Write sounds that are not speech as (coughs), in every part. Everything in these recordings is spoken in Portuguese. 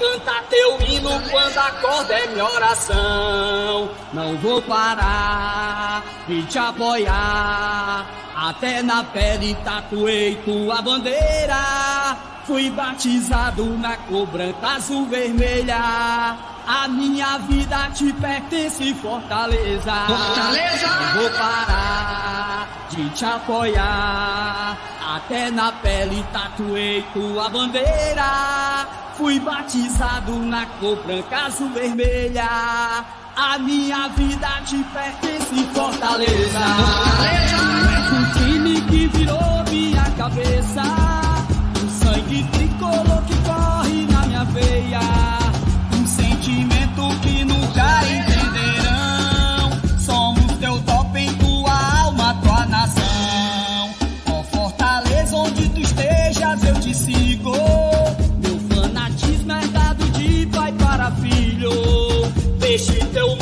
Canta teu hino quando acorda é minha oração. Não vou parar de te apoiar. Até na pele tatuei tua bandeira. Fui batizado na cor branca, azul, vermelha. A minha vida te pertence, Fortaleza. Fortaleza! Não vou parar de te apoiar. Até na pele tatuei tua bandeira. Fui batizado na cor branca, azul, vermelha. A minha vida te pertence, Fortaleza. Fortaleza! O time que virou minha cabeça. O sangue tricolor que corre na minha veia. Te sigo. Meu fanatismo é dado de pai para filho. Veste teu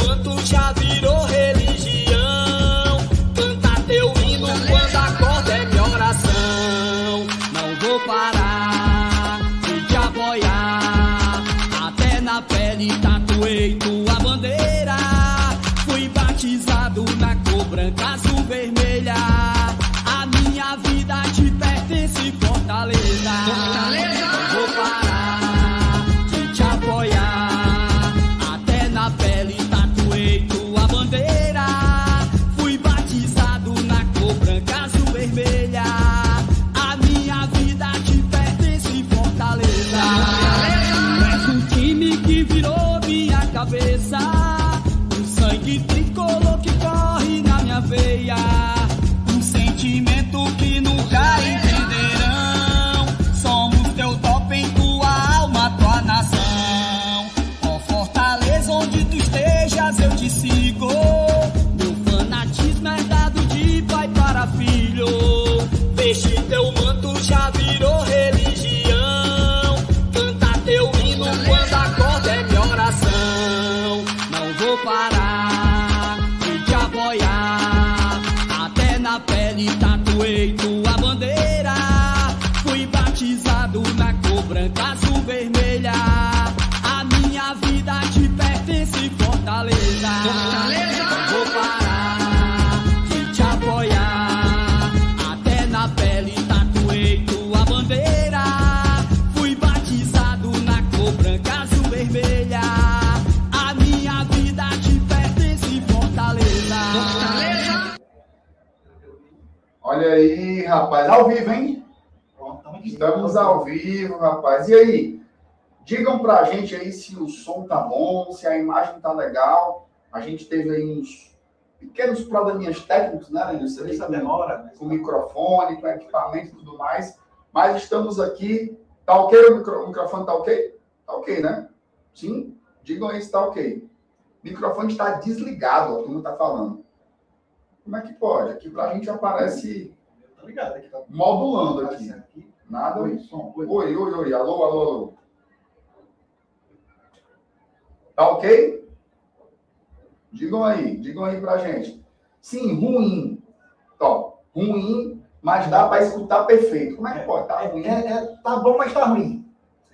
Olha aí, rapaz, ao vivo, hein? Pronto, estamos ao vivo, rapaz. E aí? Digam pra gente aí se o som tá bom, se a imagem tá legal. A gente teve aí uns pequenos probleminhas técnicos, né, Lenilson? Essa demora. né? Com o microfone, com equipamento e tudo mais. Mas estamos aqui. Tá ok? O, micro- o microfone tá ok? Tá ok, né? Sim? Digam aí se tá ok. O microfone está desligado, ó, como tá falando. Como é que pode? Aqui pra gente aparece Tá ligado aqui, tá modulando aqui. aparecendo aqui. Nada. Oi, som. Oi. Oi, oi, oi. Alô, alô, alô. Tá ok? Digam aí, digam aí pra gente. Sim, ruim. Top. Ruim, mas dá pra escutar perfeito. Como é que pode? Tá É, ruim. é, é, tá bom, mas tá ruim.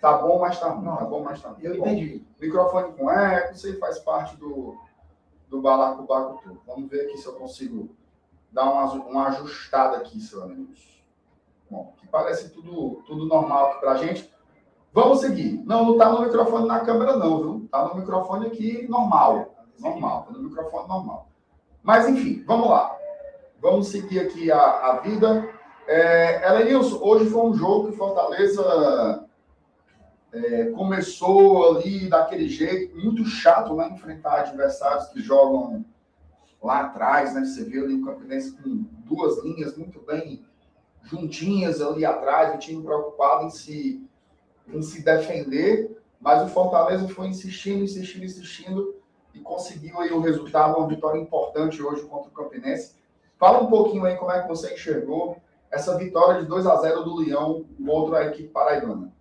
Tá bom, mas tá ruim. Não, Tá bom, mas tá ruim. Eu Bom, entendi. Microfone com eco, isso aí faz parte do, do balacobaco todo. Vamos ver aqui se eu consigo dar uma, uma ajustada aqui, seu amigos. Bom, que parece tudo, tudo normal aqui pra gente. Vamos seguir. Não, não tá no microfone na câmera, não, viu? Tá no microfone aqui normal. Normal, tá no microfone normal. Mas, enfim, vamos lá. Vamos seguir aqui a, a vida. É, Elenilson, hoje foi um jogo que Fortaleza é, começou ali daquele jeito, muito chato, né? Enfrentar adversários que jogam lá atrás, né? Você viu ali o Campinense com duas linhas muito bem juntinhas ali atrás, o time preocupado em se, em se defender, mas o Fortaleza foi insistindo, insistindo, insistindo, e conseguiu aí o resultado, uma vitória importante hoje contra o Campinense. Fala um pouquinho aí como é que você enxergou essa vitória de 2 a 0 do Leão contra a equipe paraibana.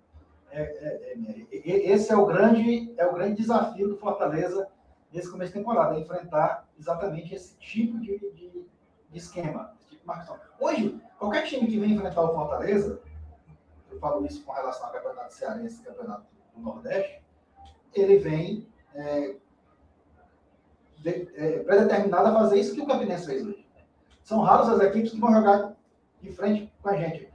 É, é, é, esse é o grande é o grande desafio do Fortaleza nesse começo de temporada, enfrentar exatamente esse tipo de, de- de esquema, esse tipo de marcação. Hoje, qualquer time que vem enfrentar o Fortaleza, eu falo isso com relação ao campeonato cearense e campeonato do Nordeste, ele vem é, é, predeterminado a fazer isso que o Campinense fez hoje. São raras as equipes que vão jogar de frente com a gente.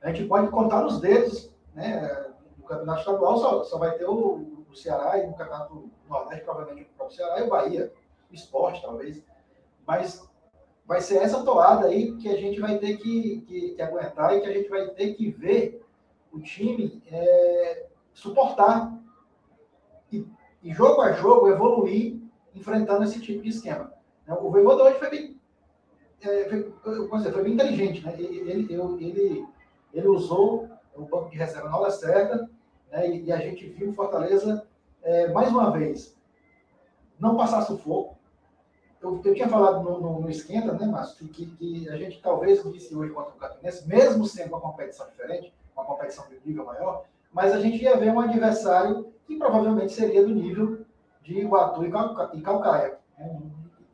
A gente pode contar nos dedos, né? No campeonato estadual só, só vai ter o, o Ceará e no campeonato Nordeste, provavelmente o próprio Ceará e o Bahia, o esporte, talvez. Mas vai ser essa toada aí que a gente vai ter que, que- que aguentar e que a gente vai ter que ver o time é, suportar e, e jogo a jogo evoluir enfrentando esse tipo de esquema. né? O Voivoda hoje foi bem, é, foi, dizer, foi bem inteligente. Né? Ele, ele, ele, ele usou o banco de reserva na hora certa né? e, e a gente viu Fortaleza, é, mais uma vez, não passar sufoco. Eu, eu tinha falado no, no, no Esquenta, né, Márcio, que, que a gente talvez disse hoje contra o Campinense, mesmo sendo uma competição diferente, uma competição de nível maior, mas a gente ia ver um adversário que provavelmente seria do nível de Iguatu e e Calcaia. né?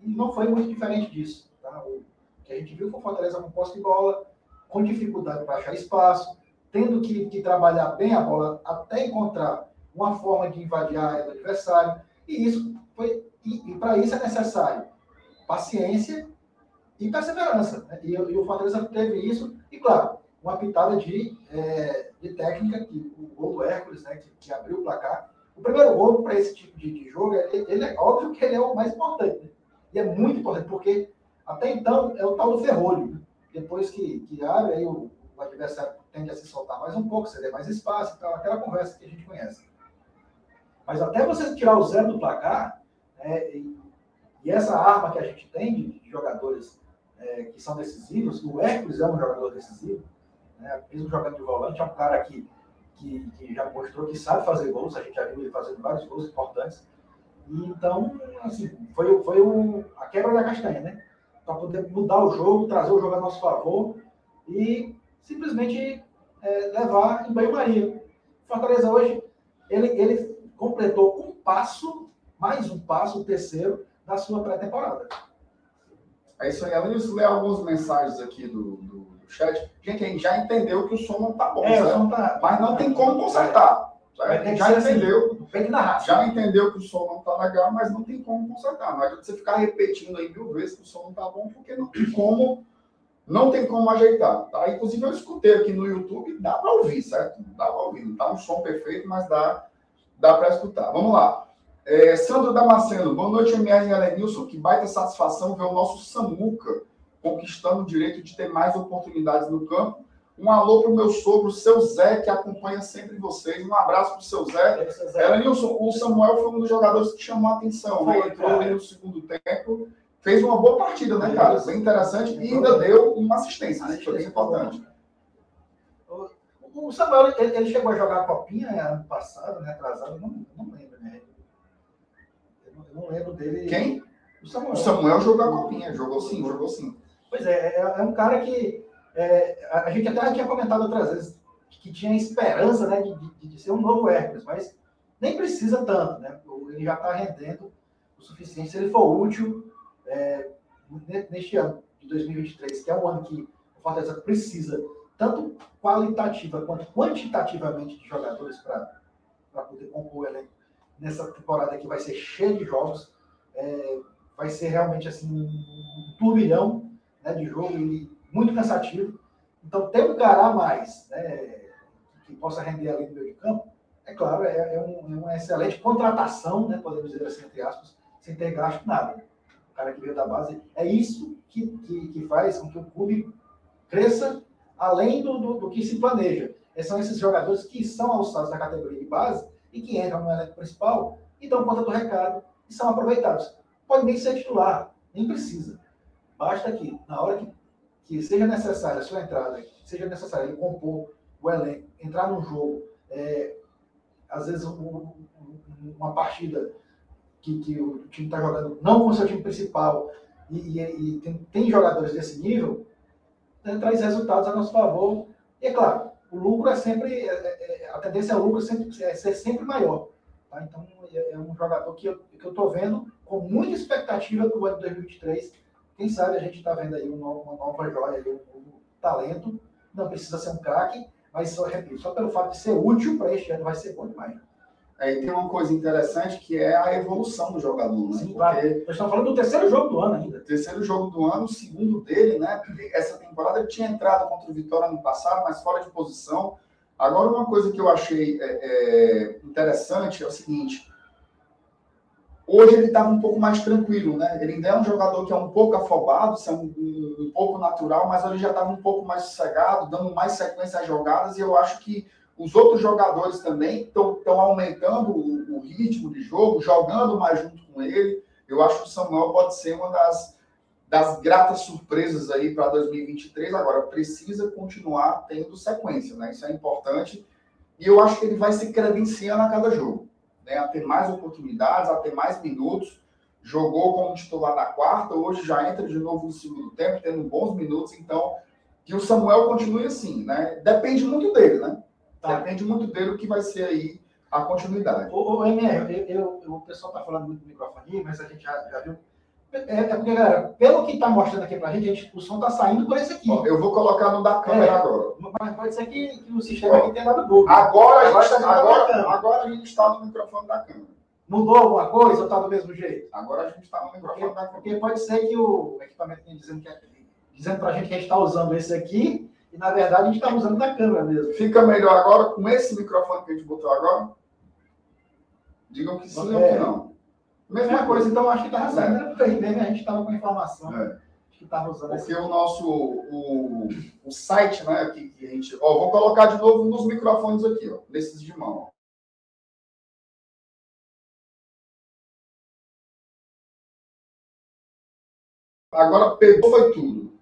E não foi muito diferente disso. Tá? O que a gente viu foi Fortaleza com posse de bola, com dificuldade para achar espaço, tendo que, que trabalhar bem a bola até encontrar uma forma de invadir a área do adversário. E isso foi e, e para isso é necessário paciência e perseverança. né? E, e o Fortaleza teve isso, e claro, uma pitada de, é, de técnica, que o gol do Hércules, né, que, que abriu o placar. O primeiro gol para esse tipo de, de jogo, ele, ele é óbvio que ele é o mais importante. né? E é muito importante, porque até então é o tal do ferrolho. né? Depois que, que abre, aí o, o adversário tende a se soltar mais um pouco, ceder mais espaço, então, aquela conversa que a gente conhece. Mas até você tirar o zero do placar, né, e, e essa arma que a gente tem de, jogadores é, que são decisivos, o Hércules é um jogador decisivo, né, mesmo jogando de volante, é um cara que, que, que já mostrou que sabe fazer gols, a gente já viu ele fazendo vários gols importantes. Então, assim, foi, foi o, a quebra da castanha, né? Para poder mudar o jogo, trazer o jogo a nosso favor e simplesmente é, levar em banho-maria. Fortaleza hoje, ele, ele completou um passo, mais um passo, o terceiro, da sua pré-temporada. É isso aí. Além disso, ler algumas mensagens aqui do, do, do chat. Gente, a gente já entendeu que o som não tá bom, É, certo? tá- Mas não tem como consertar. Já assim. entendeu. Raça. Já entendeu que o som não tá legal, mas não tem como consertar. Não adianta você ficar repetindo aí mil vezes que o som não tá bom, porque não tem como, não tem como ajeitar. Tá? Inclusive, eu escutei aqui no YouTube, dá para ouvir, certo? Dá para ouvir. Não tá um som perfeito, mas dá, dá para escutar. Vamos lá. É, Sandro Damasceno, boa noite, MR e Alenilson. Que baita satisfação ver o nosso Samuca conquistando o direito de ter mais oportunidades no campo. Um alô para o meu sogro, seu Zé, que acompanha sempre vocês. Um abraço para o seu Zé. Era Nilson, o Samuel foi um dos jogadores que chamou a atenção, né? Foi, Entrou ali no segundo tempo, fez uma boa partida, né, cara? Bem interessante e ainda deu uma assistência, né? que foi bem importante. O Samuel, ele, ele chegou a jogar a copinha né, ano passado, né? Atrasado, não, não lembro, né? Eu não, eu não lembro dele. Quem? O Samuel. O Samuel jogou a copinha, jogou sim, jogou sim. Pois é, é, é um cara que é, a a gente até tinha comentado outras vezes que tinha esperança né, de, de- de ser um novo Hércules, mas nem precisa tanto, né? Ele já está rendendo o suficiente. Se ele for útil é, ne- neste ano de 2023, que é um ano que o Fortaleza precisa tanto qualitativa quanto quantitativamente de jogadores para poder compor o elenco nessa temporada que vai ser cheia de jogos, é, vai ser realmente assim um turbilhão né, de jogo e muito cansativo. Então, ter um cara a mais né, que possa render ali no meio de campo, é claro, é, é um- é uma excelente contratação, né, podemos dizer assim, entre aspas, sem ter gasto nada. O cara que veio da base, é isso que, que, que faz com que o clube cresça além do, do, do que se planeja. E são esses jogadores que são alçados da categoria de base e que entram no elenco principal e dão conta do recado e são aproveitados. Pode nem ser titular, nem precisa. Basta que, na hora que, que seja necessária a sua entrada, seja necessário ele compor o elenco, entrar num jogo, é, às vezes um- uma partida que, que o time está jogando não com o seu time principal e, e, e tem, tem, jogadores desse nível, né, traz resultados a nosso favor. E é claro, o lucro é sempre, é, é, é a tendência ao lucro é sempre, é ser sempre maior. Tá? Então, é, é, um jogador que eu estou vendo com muita expectativa para o ano de 2023. Quem sabe a gente está vendo aí uma, uma nova joia, um novo talento. Não precisa ser um craque, mas só, repito, só pelo fato de ser útil para este ano vai ser bom demais. E tem uma coisa interessante que é a evolução do jogador, né? Sim, claro. Nós estamos falando do terceiro jogo do ano ainda. Terceiro jogo do ano, o segundo dele, né? Essa temporada ele tinha entrado contra o Vitória no passado, mas fora de posição. Agora, uma coisa que eu achei é, é, interessante é o seguinte: hoje ele estava um pouco mais tranquilo, né? Ele ainda é um jogador que é um pouco afobado, é um, um, um pouco natural, mas ele já estava um pouco mais sossegado, dando mais sequência às jogadas, e eu acho que os outros jogadores também estão aumentando o, o, ritmo de jogo, jogando mais junto com ele. Eu acho que o Samuel pode ser uma das, das gratas surpresas aí para 2023. Agora, precisa continuar tendo sequência, né? Isso é importante. E eu acho que ele vai se credenciando a cada jogo, né? A ter mais oportunidades, a ter mais minutos. Jogou como titular na quarta, hoje já entra de novo no segundo tempo, tendo bons minutos. Então, que o Samuel continue assim, né? Depende muito dele, né? Tá. Depende muito dele o que vai ser aí a continuidade. O, o MR, eu, eu, o pessoal está falando muito do microfone, mas a gente já, já viu. É, é, porque, galera, pelo que está mostrando aqui para a gente, o som está saindo por esse aqui. Ó, eu vou colocar no da câmera é, agora. Mas pode ser que, que o sistema Ó, aqui tenha dado bug. Agora, agora, a gente, tá agora, agora a gente está no microfone da câmera. Mudou alguma coisa ou está do mesmo jeito? Agora a gente está no microfone porque, da câmera. Porque pode ser que o equipamento dizendo, que, é, dizendo para a gente que a gente está usando esse aqui e, na verdade, a gente está usando da câmera mesmo. Fica melhor agora com esse microfone que a gente botou agora? Digam que sim é. ou que não. Mesma é. coisa, então acho que estava saindo. Né? a gente estava com informação. É. Que estava usando Porque esse... o nosso o, o site, né, que, que a gente. Ó, vou colocar de novo nos microfones aqui, ó, nesses de mão. Agora pegou foi tudo.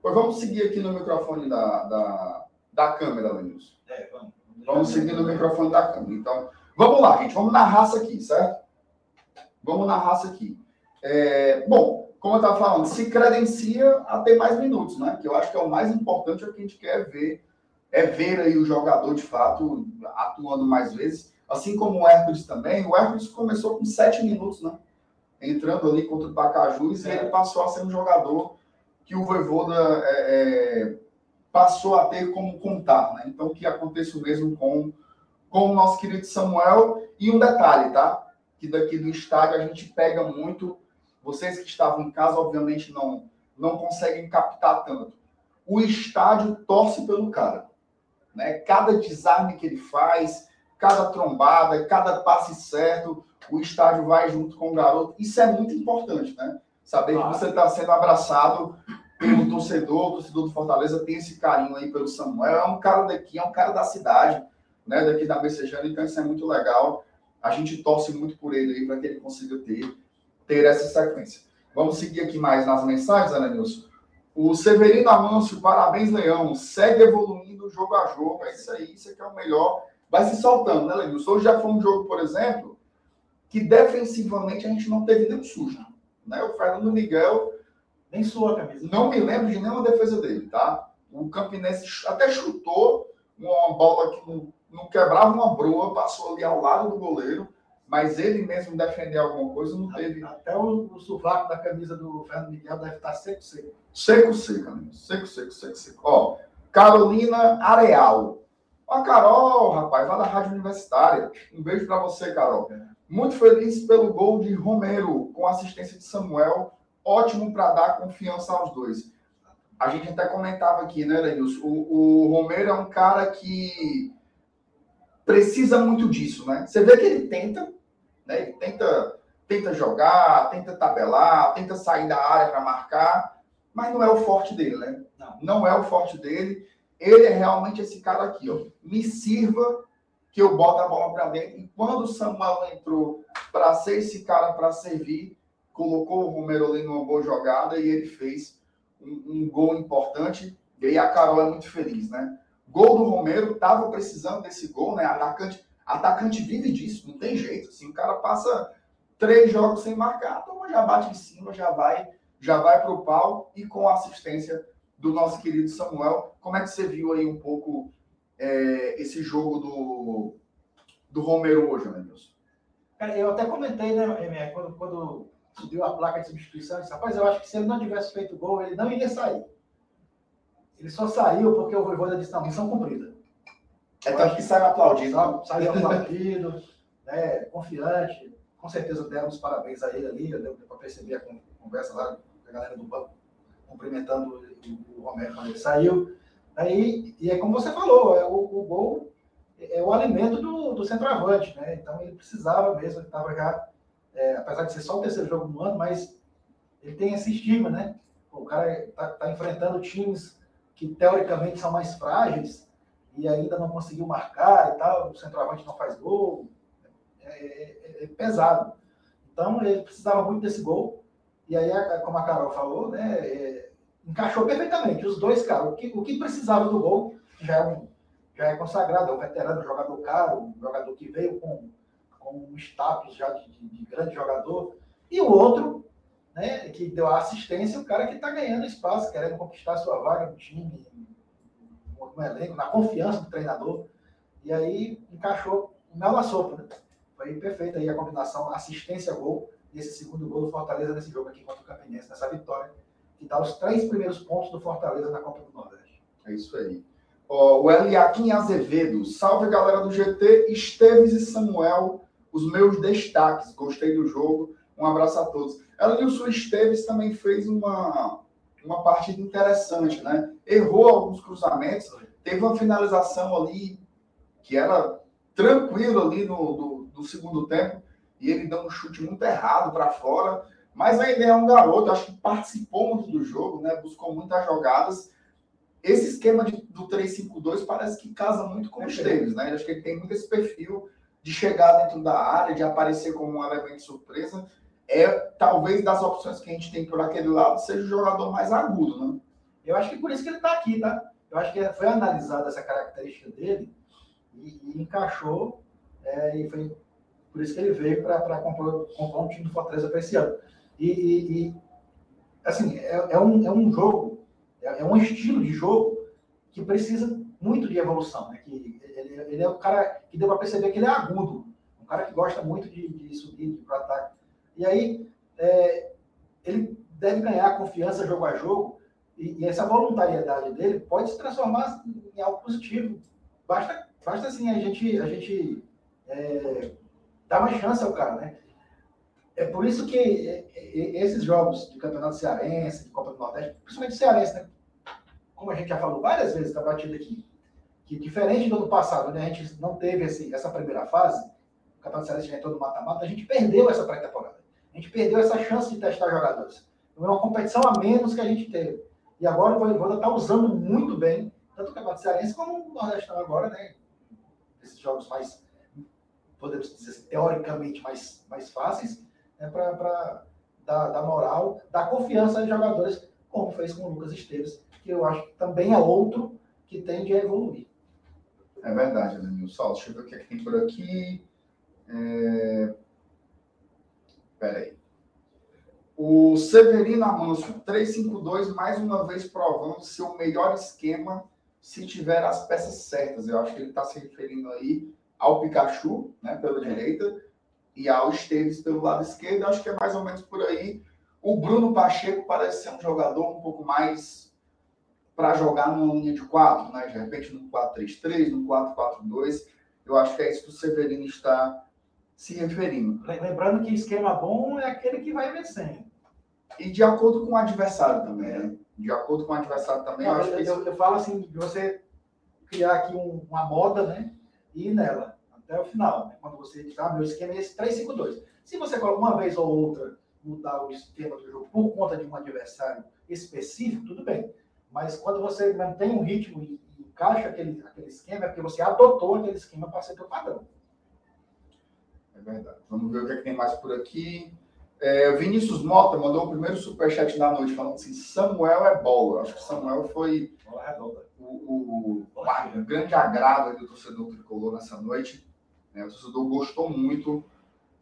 Pois vamos seguir aqui no microfone da, da, da câmera, Lenilson. É, vamos. Vamos seguir no microfone da câmera. Então, vamos lá, gente. Vamos na raça aqui, certo? Vamos na raça aqui. É, bom, como eu estava falando, se credencia a ter mais minutos, né? Que eu acho que é o mais importante, é o que a gente quer ver. É ver aí o jogador, de fato, atuando mais vezes. Assim como o Hércules também. O Hércules começou com sete minutos, né? Entrando ali contra o Pacajus é. e ele passou a ser um jogador que o Voivoda é, é, passou a ter como contar, né? Então, que aconteça o mesmo com, com o nosso querido Samuel. E um detalhe, tá? Que daqui do estádio a gente pega muito. Vocês que estavam em casa, obviamente, não, não conseguem captar tanto. O estádio torce pelo cara. Né? Cada desarme que ele faz, cada trombada, cada passe certo, o estádio vai junto com o garoto. Isso é muito importante, né? Saber claro. que você está sendo abraçado pelo torcedor, o torcedor do Fortaleza tem esse carinho aí pelo Samuel. É um cara daqui, é um cara da cidade, né? Daqui da Messejana, então isso é muito legal. A gente torce muito por ele aí para que ele consiga ter, ter essa sequência. Vamos seguir aqui mais nas mensagens, Ana Nilson. O Severino Amâncio, parabéns, Leão. Segue evoluindo jogo a jogo. É isso aí, isso aqui é o melhor. Vai se soltando, né, Lenilson? Hoje já foi um jogo, por exemplo, que defensivamente a gente não teve nenhum susto. Né? O Fernando Miguel nem sua camisa. Não me lembro de nenhuma defesa dele, tá? O Campinense até chutou uma bola que não, não quebrava uma broa, passou ali ao lado do goleiro, mas ele mesmo defender alguma coisa não teve. Até o, o sovaco da camisa do Fernando Miguel deve estar seco, seco. Seco, seco, amigo. Seco, seco, seco, seco. Ó, Carolina Areal. Ó, Carol, rapaz, lá da Rádio Universitária. Um beijo para você, Carol. É. Muito feliz pelo gol de Romero, com assistência de Samuel. Ótimo para dar confiança aos dois. A gente até comentava aqui, né, Lenilson? O, o Romero é um cara que precisa muito disso, né? Você vê que ele tenta, né? Ele tenta, tenta jogar, tenta tabelar, tenta sair da área para marcar, mas não é o forte dele, né? Não. não é o forte dele. Ele é realmente esse cara aqui, ó. Me sirva que eu boto a bola para dentro. E quando o Samuel entrou para ser esse cara para servir, colocou o Romero ali numa boa jogada e ele fez um, um gol importante. E aí a Carol é muito feliz, né? Gol do Romero, tava precisando desse gol, né? Atacante, atacante vive disso, não tem jeito. Assim, o cara passa três jogos sem marcar, turma já bate em cima, já vai, já vai para o pau e com a assistência do nosso querido Samuel. Como é que você viu aí um pouco é, esse jogo do, do Romero hoje, Nilson? Cara, eu até comentei, né, MR, quando, quando subiu a placa de substituição, disse, rapaz, eu acho que se ele não tivesse feito gol, ele não iria sair. Ele só saiu porque o Voivoda disse, não, missão cumprida. É tanto que saiu aplaudindo. Saiu, saiu aplaudido, (laughs) né, confiante. Com certeza deram os parabéns a ele ali, deu para perceber a conversa lá com a galera do banco, cumprimentando o, o Romero quando ele saiu. Aí, e é como você falou, é, o, o gol é o alimento do, do centroavante, né? Então ele precisava mesmo, ele estava já, é, apesar de ser só o terceiro jogo no ano, mas ele tem esse estigma, né? O cara está tá enfrentando times que teoricamente são mais frágeis e ainda não conseguiu marcar e tal, o centroavante não faz gol, é, é, é pesado. Então ele precisava muito desse gol, e aí, como a Carol falou, né, é, encaixou perfeitamente. Os dois, cara, o que, o que precisava do gol já é, um, já é consagrado, é um veterano, jogador caro, um jogador que veio com, com um status já de, de, de grande jogador, e o outro né, que deu a assistência, o cara que está ganhando espaço, querendo conquistar sua vaga no time, no, elenco, na confiança do treinador. E aí encaixou o mel na sopa, né? Foi perfeita aí a combinação assistência-gol e esse segundo gol do Fortaleza nesse jogo aqui contra o Campinense, nessa vitória, que dá os três primeiros pontos do Fortaleza na Copa do Nordeste. É isso aí. Oh, o Eliakim Azevedo, salve galera do GT, Esteves e Samuel, os meus destaques, gostei do jogo, um abraço a todos. Elenilson Esteves também fez uma, uma partida interessante, né? Errou alguns cruzamentos, teve uma finalização ali que era tranquilo ali no, do, do segundo tempo, e ele deu um chute muito errado para fora, mas ainda é um garoto, acho que participou muito do jogo, né? Buscou muitas jogadas. Esse esquema de, do 3-5-2 parece que casa muito com o Esteves, né? Acho que ele tem muito esse perfil de chegar dentro da área, de aparecer como um elemento surpresa é talvez das opções que a gente tem por aquele lado seja o jogador mais agudo, né? Eu acho que por isso que ele está aqui, tá? Eu acho que foi analisada essa característica dele e, e encaixou é, e foi por isso que ele veio para compor um time do Fortaleza para esse ano. E, e, e assim, é, é, um, é um jogo, é, é, um estilo de jogo que precisa muito de evolução, né? Que ele, é o cara que deu para perceber que ele é agudo, um cara que gosta muito de, de subir, de para ataque. E aí, é, ele deve ganhar confiança jogo a jogo, e, e, essa voluntariedade dele pode se transformar em algo positivo. Basta, basta assim, a gente, a gente é, dar uma chance ao cara, né? É por isso que é, é, esses jogos de campeonato cearense, de Copa do Nordeste, principalmente cearense, né? Como a gente já falou várias vezes na partida aqui, que diferente do ano passado, onde a gente não teve essa primeira fase, o Campeonato Cearense já entrou no mata-mata, a gente perdeu essa pré-temporada. A gente perdeu essa chance de testar jogadores. Foi uma competição a menos que a gente teve. E agora o Voivoda está usando muito bem, tanto o Campeonato Cearense como o Nordestão agora, né? Esses jogos mais, podemos dizer assim, teoricamente mais, mais fáceis, né? para dar, dar moral, dar confiança aos jogadores, como fez com o Lucas Esteves, que eu acho que também é outro que tende a evoluir. É verdade, Danilson. Deixa eu ver o que, é que tem por aqui. É... Peraí. O Severino Amâncio, 352, mais uma vez provando seu melhor esquema se tiver as peças certas. Eu acho que ele está se referindo aí ao Pikachu, né, pela direita, e ao Esteves pelo lado esquerdo. Eu acho que é mais ou menos por aí. O Bruno Pacheco parece ser um jogador um pouco mais para jogar numa linha de quatro, né? De repente no 4-3-3, no 4-4-2. Eu acho que é isso que o Severino está se referindo. Lembrando que esquema bom é aquele que vai vencendo. E de acordo com o adversário também, né? De acordo com o adversário também. Não, eu, eu, isso... eu, eu, falo assim, de você criar aqui um, uma moda, né? E ir nela até o final. Né? Quando você diz, ah, meu esquema é esse 3-5-2. Se você uma vez ou outra mudar o esquema do jogo por conta de um adversário específico, tudo bem. Mas quando você mantém um ritmo e, encaixa aquele, aquele esquema, é porque você adotou aquele esquema para ser teu padrão. É verdade. Vamos ver o que, é que tem mais por aqui. É, Vinícius Mota mandou o primeiro superchat da noite, falando assim: Samuel é bola. Acho que Samuel foi o, o, o grande agrado do torcedor tricolor nessa noite. Né? O torcedor gostou muito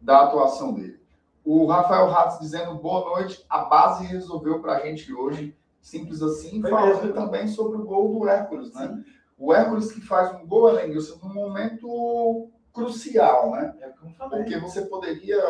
da atuação dele. O Rafael Ratos dizendo boa noite. A base resolveu para a gente hoje. Simples assim. Foi Falando mesmo. também sobre o gol do Hércules, né? Sim. O Hércules que faz um gol, Elenilson, num momento crucial, né? É como falei. Porque você poderia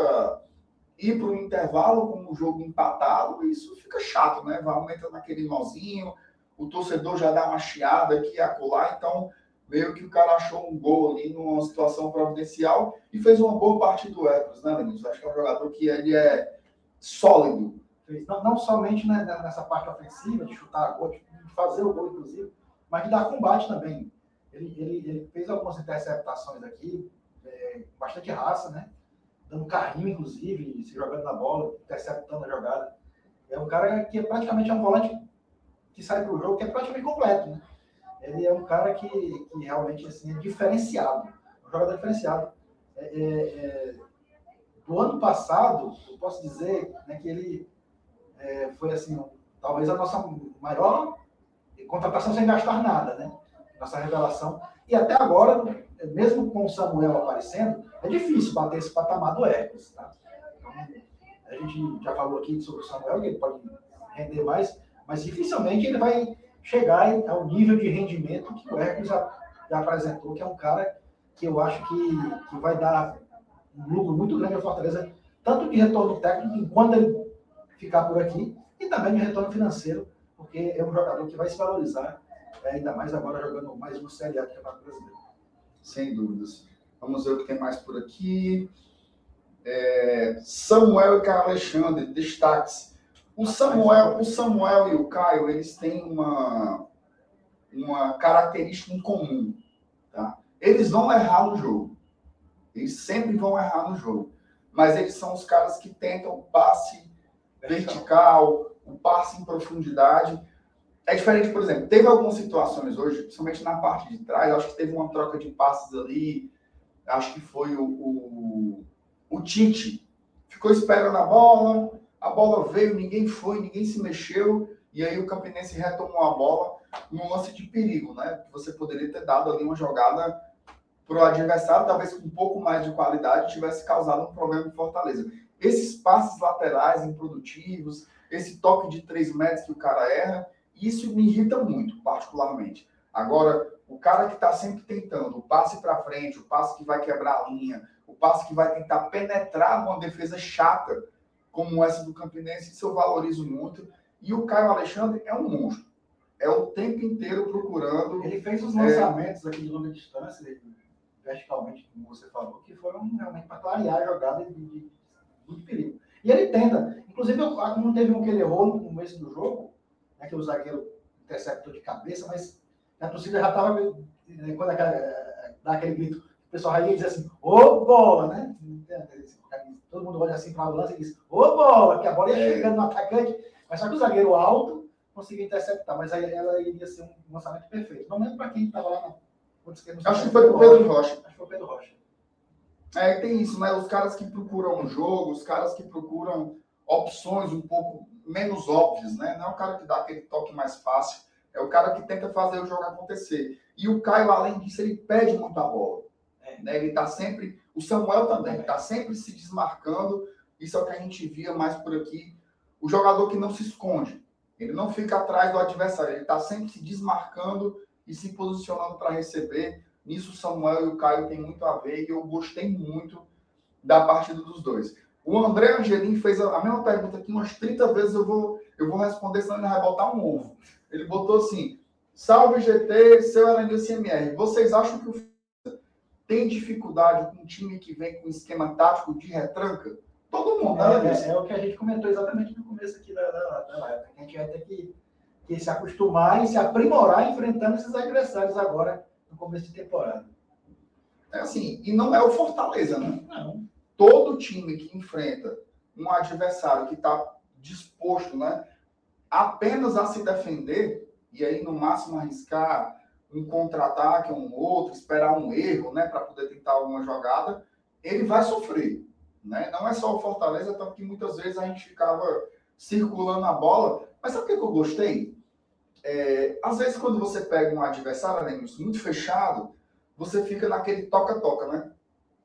ir para um intervalo com o jogo empatado e isso fica chato, né? Vai aumentando aquele nozinho, o torcedor já dá uma chiada aqui e acolá, então meio que o cara achou um gol ali numa situação providencial e fez uma boa partida do Hércules, né, Lenilson? Acho que é um jogador que ele é sólido. Fez. Não, não somente né, nessa parte ofensiva, de chutar gol, de fazer o gol, inclusive, mas de dar combate também. Ele, ele, ele fez algumas interceptações aqui, é, bastante raça, né? Dando carrinho, inclusive, se jogando na bola, interceptando a jogada. É um cara que é praticamente um volante que sai para o jogo, que é praticamente completo, né? Ele é um cara que, que realmente assim, é diferenciado, um jogador diferenciado. É, é, é, do ano passado, eu posso dizer né, que ele é, foi assim, talvez a nossa maior contratação sem gastar nada, né? Nossa revelação. E até agora, mesmo com o Samuel aparecendo, é difícil bater esse patamar do Hércules, tá? Então, a gente já falou aqui sobre o Samuel, que ele pode render mais, mas dificilmente ele vai chegar ao nível de rendimento que o Hércules já, já apresentou, que é um cara que eu acho que, que vai dar um lucro muito grande ao Fortaleza, tanto de retorno técnico, enquanto ele ficar por aqui, e também de retorno financeiro, porque é um jogador que vai se valorizar, é, ainda mais agora jogando mais um Série A do Campeonato Brasileiro. Sem dúvidas. Vamos ver o que tem mais por aqui. É, Samuel e Caio Alexandre, destaques. O Samuel, o Samuel e o Caio, eles têm uma, uma característica em comum. Tá? Eles vão errar no jogo. Eles sempre vão errar no jogo. Mas eles são os caras que tentam o passe vertical, o passe em profundidade. É diferente, por exemplo, teve algumas situações hoje, principalmente na parte de trás, acho que teve uma troca de passes ali, acho que foi o, o, o Tite. Ficou esperando a bola, a bola veio, ninguém foi, ninguém se mexeu, e aí o Campinense retomou a bola num lance de perigo, né? Você poderia ter dado ali uma jogada para o adversário, talvez com um pouco mais de qualidade, tivesse causado um problema em Fortaleza. Esses passes laterais improdutivos, esse toque de três metros que o cara erra, isso me irrita muito, particularmente. Agora, o cara que está sempre tentando o passe para frente, o passe que vai quebrar a linha, o passe que vai tentar penetrar numa defesa chata, como essa do Campinense, isso eu valorizo muito. E o Caio Alexandre é um monstro. É o tempo inteiro procurando. Ele fez os lançamentos aqui de longa distância, verticalmente, como você falou, que foram realmente para clarear a jogada de muito perigo. E ele tenta. Inclusive, eu- não teve um que ele errou no começo do jogo, né, que o zagueiro interceptou de cabeça, mas a torcida já estava, quando aquela- dá aquele grito, o pessoal ia dizer assim, ô bola, né? Todo mundo olha assim para o lance e diz, ô bola, que a bola ia chegando no atacante, mas só que o zagueiro alto conseguiu interceptar, mas aí ela iria ser um lançamento perfeito. Não lembro para quem estava lá na esquerda. Acho que foi pro Pedro Rocha. Acho que foi o Pedro Rocha. É, tem isso, né? Os caras que procuram um jogo, os caras que procuram opções um pouco menos óbvias, né? Não é o cara que dá aquele toque mais fácil, é o cara que tenta fazer o jogo acontecer. E o Caio, além disso, ele pede muito a bola. É. Né? Ele tá sempre. O Samuel também, tá sempre se desmarcando. Isso é o que a gente via mais por aqui. O jogador que não se esconde. Ele não fica atrás do adversário, ele tá sempre se desmarcando e se posicionando para receber. Nisso, o Samuel e o Caio têm muito a ver e eu gostei muito da partida dos dois. O André Angelim fez a mesma pergunta aqui umas 30 vezes, eu vou, eu vou responder, senão ele vai botar um ovo. Ele botou assim: Salve GT, seu Elenilson MR. Vocês acham que o tem dificuldade com um time que vem com esquema tático de retranca? Todo mundo, né, Elenilson? É, é o que a gente comentou exatamente no começo aqui da, da, da live. A gente vai ter que, que se acostumar e se aprimorar enfrentando esses adversários agora no começo de temporada. É assim, e não é o Fortaleza, né? Não. todo time que enfrenta um adversário que está disposto né, apenas a se defender, e aí no máximo arriscar um contra-ataque um outro, esperar um erro né, para poder tentar alguma jogada, ele vai sofrer. Né? Não é só o Fortaleza, tanto que muitas vezes a gente ficava circulando a bola. Mas sabe o que eu gostei? É, às vezes, quando você pega um adversário, né, muito fechado, você fica naquele toca-toca, né?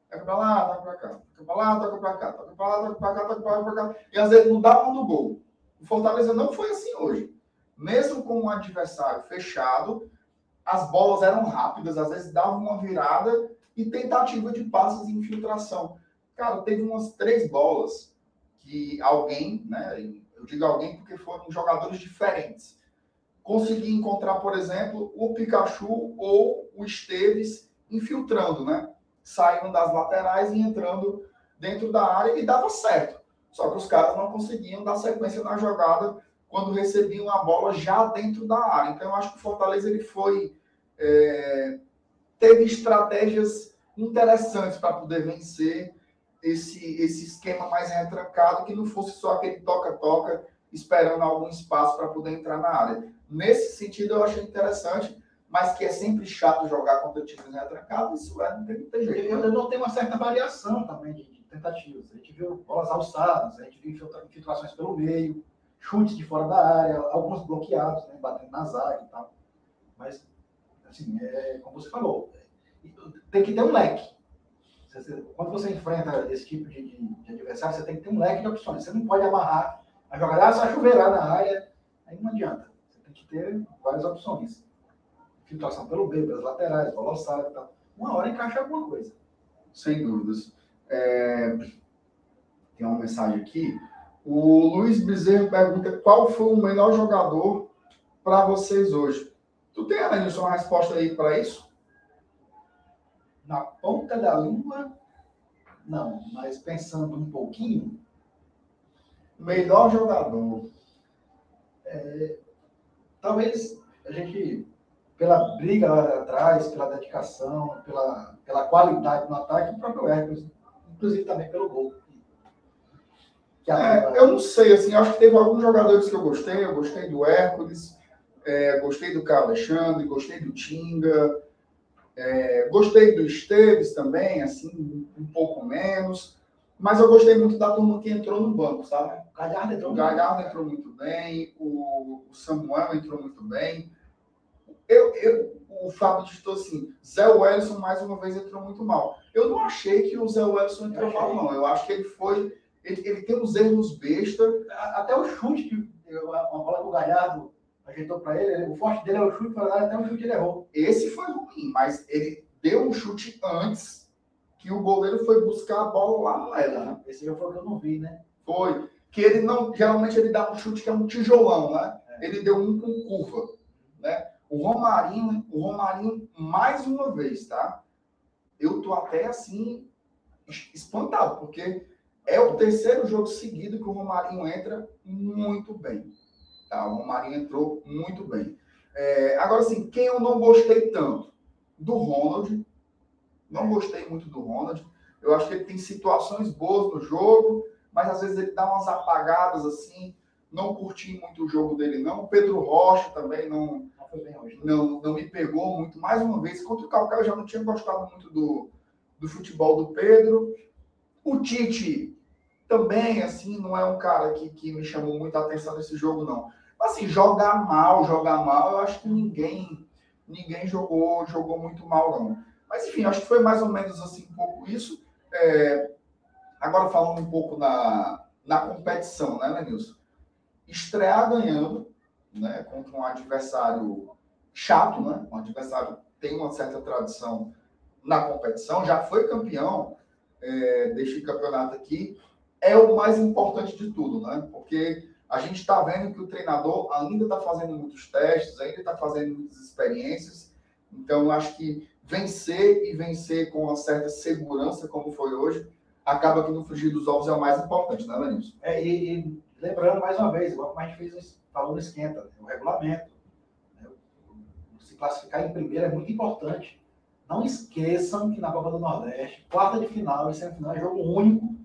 Toca pra lá, toca pra cá. Toca pra lá, toca pra cá. Toca pra lá, toca pra cá, toca pra lá, toca pra cá. E às vezes não dá no gol. O Fortaleza não foi assim hoje. Mesmo com um adversário fechado, as bolas eram rápidas, às vezes dava uma virada e tentativa de passes e infiltração. Cara, teve umas três bolas que alguém, né? Eu digo alguém porque foram jogadores diferentes. Consegui encontrar, por exemplo, o Pikachu ou o Esteves infiltrando, né? Saindo das laterais e entrando dentro da área e dava certo. Só que os caras não conseguiam dar sequência na jogada quando recebiam a bola já dentro da área. Então, eu acho que o Fortaleza ele foi. É, teve estratégias interessantes para poder vencer esse, esse esquema mais retrancado, que não fosse só aquele toca-toca esperando algum espaço para poder entrar na área. Nesse sentido, eu achei interessante, mas que é sempre chato jogar contra times retrancados, isso é, não tem, tem jeito. Eu, eu notei uma certa variação também de, de tentativas. A gente viu bolas alçadas, a gente viu infiltra- infiltrações pelo meio, chutes de fora da área, alguns bloqueados, né, batendo na zaga e tal. Mas, assim, é, como você falou, tem que ter um leque. Quando você enfrenta esse tipo de, de- de adversário, você tem que ter um leque de opções. Você não pode amarrar a jogada, ah, só chuveirar na área, aí não adianta. Ter várias opções. Infiltração pelo meio, pelas laterais, bola alçada e tal. Uma hora encaixa alguma coisa. Sem dúvidas. É, Tem uma mensagem aqui. O Luiz Bezerro pergunta qual foi o melhor jogador para vocês hoje. Tu tem, Anilson, uma resposta aí para isso? Na ponta da língua, não. Mas pensando um pouquinho, Melhor jogador. Talvez a gente, pela briga lá atrás, pela dedicação, pela, pela qualidade no ataque, o próprio Hércules, inclusive também pelo gol. Que É, eu não sei, assim, acho que teve alguns jogadores que eu gostei. Eu gostei do Hércules, é, gostei do Carlos Alexandre, gostei do Tinga, é, gostei do Esteves também, assim, um pouco menos. Mas eu gostei muito da turma que entrou no banco, sabe? o Galhardo entrou O Galhardo entrou muito bem, o, o Samuel entrou muito bem. Eu, eu, o Fábio digitou assim, Zé Wellison mais uma vez entrou muito mal. Eu não achei que o Zé Wellison entrou mal, não. Eu acho que ele foi. Ele, ele tem uns erros besta. Até o chute, que, uma bola que o Galhardo ajeitou para ele, o forte dele é o chute, para até o chute ele errou. Esse foi ruim, mas ele deu um chute antes que o goleiro foi buscar a bola lá no ela, né? Esse jogo foi o que eu não vi, né? Foi. Que ele não. Geralmente ele dá um chute que é um tijolão, né? Ele deu um com curva. Né? O Romarinho, o Romarinho, mais uma vez, tá? Eu tô até assim, es- espantado, porque é o terceiro jogo seguido que o Romarinho entra muito bem. Tá? O Romarinho entrou muito bem. É, agora, assim, quem eu não gostei tanto? Do Ronald. Não gostei muito do Ronald. Eu acho que ele tem situações boas no jogo, mas às vezes ele dá umas apagadas assim. Não curti muito o jogo dele, não. O Pedro Rocha também não, né? não, não me pegou muito. Mais uma vez, contra o Calcaia eu já não tinha gostado muito do, do futebol do Pedro. O Tite também, assim, não é um cara que, que me chamou muita atenção nesse jogo, não. Mas, assim, jogar mal, jogar mal, eu acho que ninguém ninguém jogou jogou muito mal, não. Mas, enfim, acho que foi mais ou menos assim um pouco isso. É, agora, falando um pouco na, na competição, né, Lenilson? Estrear ganhando, né, contra um adversário chato, né? Um adversário tem uma certa tradição na competição, já foi campeão é, deste campeonato aqui, é o mais importante de tudo, né? Porque a gente está vendo que o treinador ainda está fazendo muitos testes, ainda está fazendo muitas experiências. Então, eu acho que vencer e vencer com uma certa segurança, como foi hoje, acaba que no frigir dos ovos é o mais importante, né, Lenilson? É, e, e lembrando mais uma vez, igual como a gente fez, falou no esquenta, né, o regulamento. né, se classificar em primeiro é muito importante. Não esqueçam que na Copa do Nordeste, quarta de final e semifinal é jogo único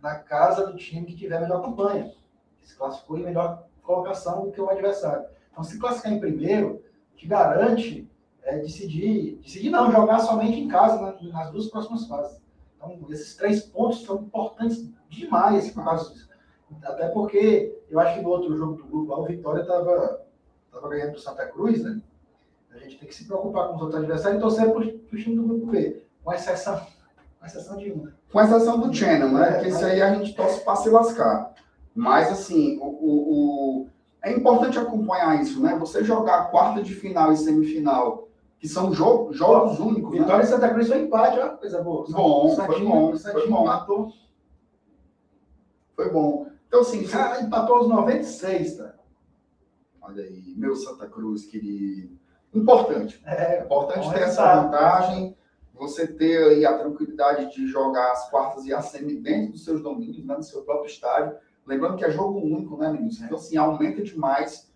na casa do time que tiver a melhor campanha. Que se classificou em melhor colocação do que o adversário. Então, se classificar em primeiro, te garante é, decidir, decidir não, jogar somente em casa na- nas duas próximas fases. Então, esses três pontos são importantes demais por causa disso. Até porque eu acho que no outro jogo do grupo, lá, o Vitória estava tava ganhando do Santa Cruz, né? A gente tem que se preocupar com os outros adversários e torcer para o time do grupo B. Com exceção, Com exceção de um, né? Com exceção do Channel, né? É, Porque esse mas- aí a gente torce para se lascar. Mas, assim, o, o- o- é importante acompanhar isso, né? Você jogar quarta de final e semifinal, que são jo- jogos únicos, né? Vitória em Santa Cruz foi empate, ó. Coisa boa. Bom, foi Santinho- bom, Santinho foi bom. empatou. Foi bom. Então, assim, você- Ah, empatou aos 96, tá? olha aí, meu Santa Cruz, querido. Importante. É, É importante ter essa vantagem, você ter aí a tranquilidade de jogar as quartas e a semi dentro dos seus domínios, né, no seu próprio estádio. Lembrando que é jogo único, né, meninos? Então, assim, aumenta demais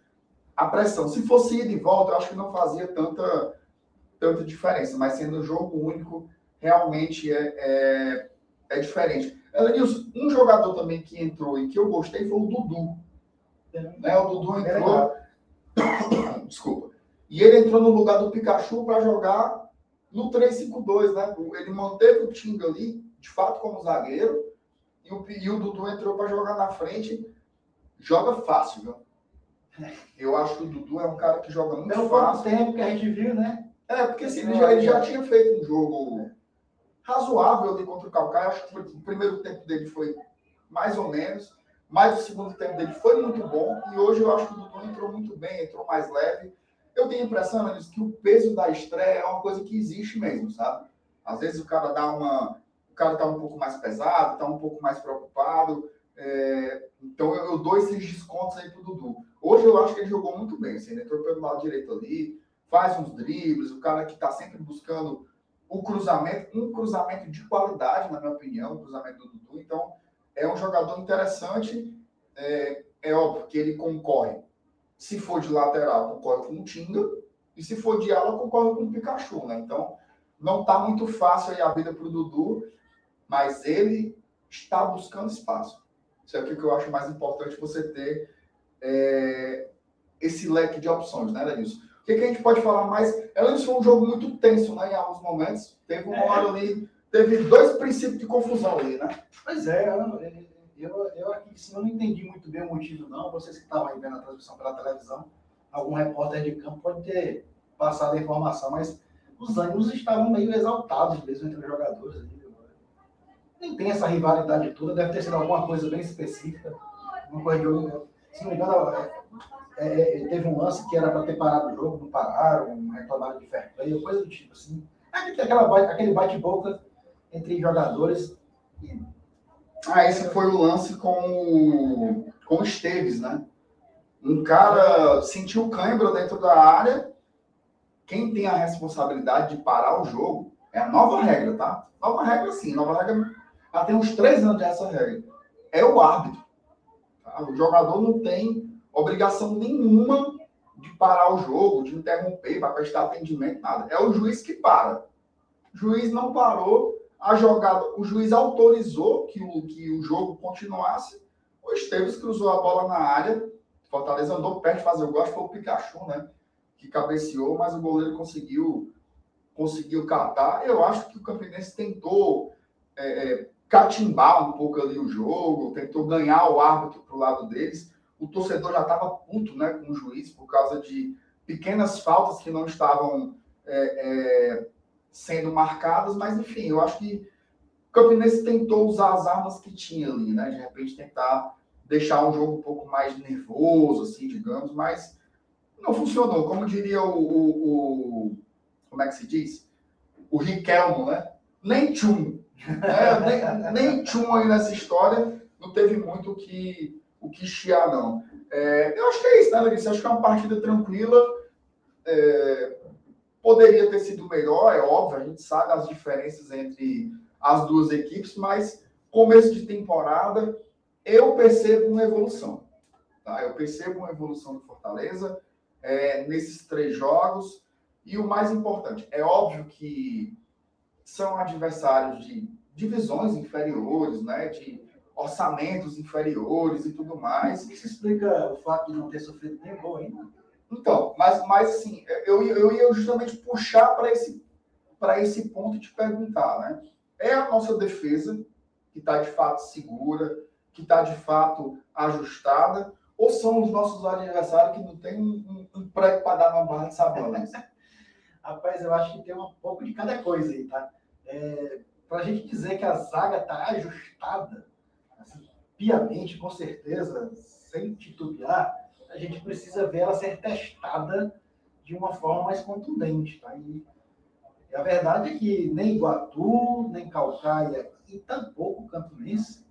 a pressão. Se fosse ida e volta, eu acho que não fazia tanta, tanta diferença, mas sendo um jogo único, realmente é, é, é diferente. Elenilson, um jogador também que entrou e que eu gostei foi o Dudu. Né? O Dudu É entrou. (coughs) Desculpa. E ele entrou no lugar do Pikachu para jogar no 3-5-2, né? Ele manteve o Tinga ali, de fato, como zagueiro, e o, e o Dudu entrou para jogar na frente. Joga fácil, viu? Eu acho que o Dudu é um cara que joga muito Pelo pouco fácil. tempo que a gente viu, né? É, porque assim, ele, já, ele já tinha feito um jogo razoável ali contra o Calcaia. Acho que o primeiro tempo dele foi mais ou menos, mas o segundo tempo dele foi muito bom. E hoje eu acho que o Dudu entrou muito bem, entrou mais leve. Eu tenho a impressão, Anis, que o peso da estreia é uma coisa que existe mesmo, sabe? Às vezes o cara dá uma. O cara tá um pouco mais pesado, tá um pouco mais preocupado. é, Então eu, eu dou esses descontos aí pro Dudu. Hoje eu acho que ele jogou muito bem. Assim, ele entrou pelo lado direito ali, faz uns dribles, o cara que está sempre buscando o cruzamento, um cruzamento de qualidade, na minha opinião, o cruzamento do Dudu. Então, é um jogador interessante. É, é óbvio que ele concorre. Se for de lateral, concorre com o Tinga. E se for de ala, concorre com o Pikachu, né? Então, não está muito fácil aí a vida para o Dudu, mas ele está buscando espaço. Isso é o que eu acho mais importante você ter é, esse leque de opções, né, Lenilson? O que, que a gente pode falar mais? Elenilson foi um jogo muito tenso, né, em alguns momentos. Teve uma É. hora ali, teve dois princípios de confusão ali, né? Pois é, eu, eu, aqui sim, eu não entendi muito bem o motivo, não. Vocês que estavam aí vendo a transmissão pela televisão, algum repórter de campo pode ter passado a informação, mas os ânimos estavam meio exaltados mesmo entre os jogadores. ali. Nem tem essa rivalidade toda, deve ter sido alguma coisa bem específica. Uma coisa de. Se não me engano, é, é, é, teve um lance que era para ter parado o jogo, não pararam, reclamaram de fair play, coisa do tipo assim. Aquela, aquele bate-boca entre jogadores e Ah, esse foi o lance com com o Esteves, né? Um cara sentiu cãibra dentro da área. Quem tem a responsabilidade de parar o jogo é a nova regra, tá? Nova regra, sim. Nova regra. Já tem uns três anos essa regra. É o árbitro. tá? O jogador não tem obrigação nenhuma de parar o jogo, de interromper, para prestar atendimento, nada. É o juiz que para. O juiz não parou, a jogada, o juiz autorizou que o, que o jogo continuasse. O Esteves cruzou a bola na área. Fortaleza andou perto de fazer o gol, acho que foi o Pikachu, né? Que cabeceou, mas o goleiro conseguiu conseguiu catar. Eu acho que o Campinense tentou é, é, catimbar um pouco ali o jogo, tentou ganhar o árbitro pro lado deles. O torcedor já estava puto né, com o juiz por causa de pequenas faltas que não estavam é, é, sendo marcadas, mas enfim, eu acho que o Campinense tentou usar as armas que tinha ali, né? De repente tentar deixar um jogo um pouco mais nervoso, assim, digamos, mas não funcionou. Como diria o, o, o- como é que se diz? O Riquelmo, né? Nem tchum. né? (laughs) nem, nem tchum aí nessa história. Não teve muito que, o que chiar, não. É, eu acho que é isso, né, Larissa? Acho que é uma partida tranquila. É, poderia ter sido melhor, é óbvio, a gente sabe as diferenças entre as duas equipes, mas começo de temporada eu percebo uma evolução. Tá? Eu percebo uma evolução do Fortaleza é, nesses três jogos. E o mais importante, é óbvio que são adversários de divisões inferiores, né? de orçamentos inferiores e tudo mais. Isso explica o fato de não ter sofrido nem gol ainda. Então, mas, mas assim, eu, eu ia justamente puxar para esse, esse ponto e te perguntar, né? É a nossa defesa que está de fato segura, que está de fato ajustada, ou são os nossos adversários que não tem um, um, um prego para dar na barra de sabão? né? (laughs) Rapaz, eu acho que tem um pouco de cada coisa aí, tá? É, para a gente dizer que a zaga está ajustada, piamente, com certeza, sem titubear, a gente precisa ver ela ser testada de uma forma mais contundente. Tá? E, a verdade é que nem Iguatu, nem Calcaia e tampouco Campinense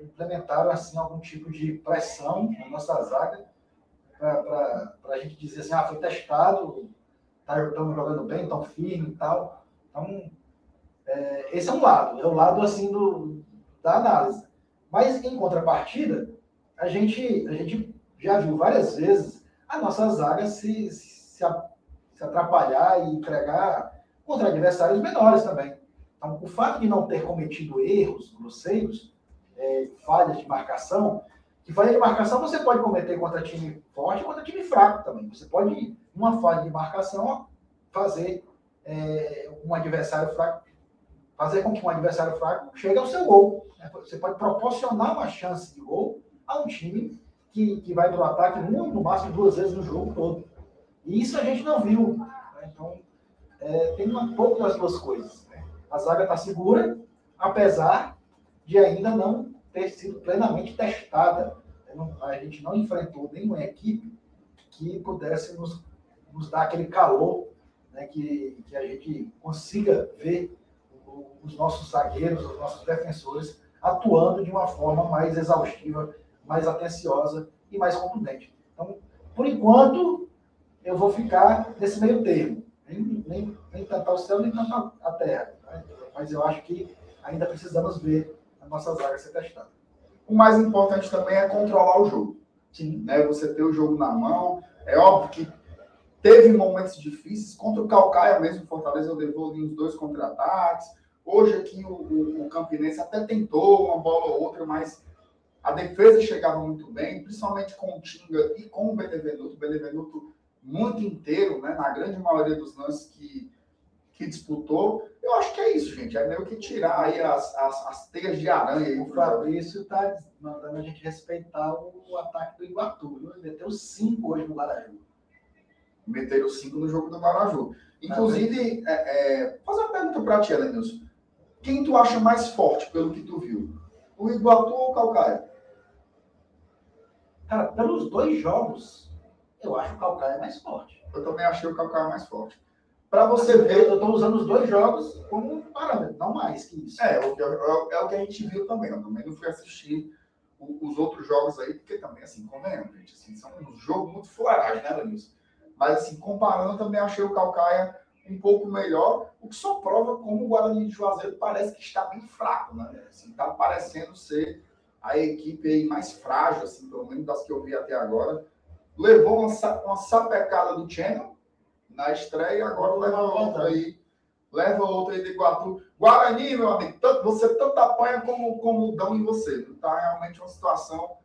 implementaram assim algum tipo de pressão na nossa zaga para a gente dizer assim, ah, foi testado, tá, estamos jogando bem, estão firme e tal. Então, é, esse é um lado, é o lado assim do, da análise. Mas em contrapartida, a gente, a gente já viu várias vezes a nossa zaga se, se, se atrapalhar e entregar contra adversários menores também. Então, o fato de não ter cometido erros grosseiros, é, falhas de marcação, que falha de marcação você pode cometer contra time forte contra time fraco também. Você pode, numa falha de marcação, fazer é, um adversário fraco, fazer com que um adversário fraco chegue ao seu gol. Né? Você pode proporcionar uma chance de gol a um time que, que vai para o ataque no, no máximo duas vezes no jogo todo. E isso a gente não viu. Né? Então, é, tem um pouco das duas coisas. Né? A zaga está segura, apesar de ainda não ter sido plenamente testada. A gente não enfrentou nenhuma equipe que pudesse nos, nos dar aquele calor, né, que, que a gente consiga ver os nossos zagueiros, os nossos defensores atuando de uma forma mais exaustiva, mais atenciosa e mais contundente. Então, por enquanto, eu vou ficar nesse meio termo. Nem, nem, nem tanto o céu, nem tanto a terra. Né? Mas eu acho que ainda precisamos ver a nossa zaga ser testada. O mais importante também é controlar o jogo. Sim. Né? Você ter o jogo na mão. É óbvio que teve momentos difíceis. Contra o Calcaia mesmo, Fortaleza, eu devolvi os dois contra-ataques. Hoje aqui o, o, o, Campinense até tentou uma bola ou outra, mas a defesa chegava muito bem, principalmente com o Tinga e com o Benevenuto. O Benevenuto muito inteiro, né? Na grande maioria dos lances que, que disputou. Eu acho que é isso, gente. É meio que tirar aí as, as, as teias de aranha. Aí o Fabrício está mandando a gente respeitar o ataque do Iguatu. Viu? Meteu cinco hoje no Maraju. Meteram cinco no jogo do Maraju. Inclusive, é, é, fazer uma pergunta para ti, Elenilson. Quem tu acha mais forte, pelo que tu viu? O Iguatu ou o Calcaia? Cara, pelos dois jogos, eu acho o Calcaia mais forte. Eu também achei o Calcaia mais forte. Para você assim, ver. Eu estou usando os dois jogos como parâmetro, não mais que isso. É, é, é, é o que a gente viu também. Eu também não fui assistir os outros jogos aí, porque também, assim, convenhamos, gente, assim, são um jogo muito fuleiragem, né, Danilson? Mas, assim, comparando, também achei o Calcaia um pouco melhor, o que só prova como o Guarani de Juazeiro parece que está bem fraco, né? Assim, tá parecendo ser a equipe aí mais frágil, assim, pelo menos das que eu vi até agora. Levou uma, uma sapecada do Channel na estreia, agora leva outra aí. Leva outra aí de Iguatu. Guarani, meu amigo, tanto, você tanto apanha como, como dão em você. Tá realmente uma situação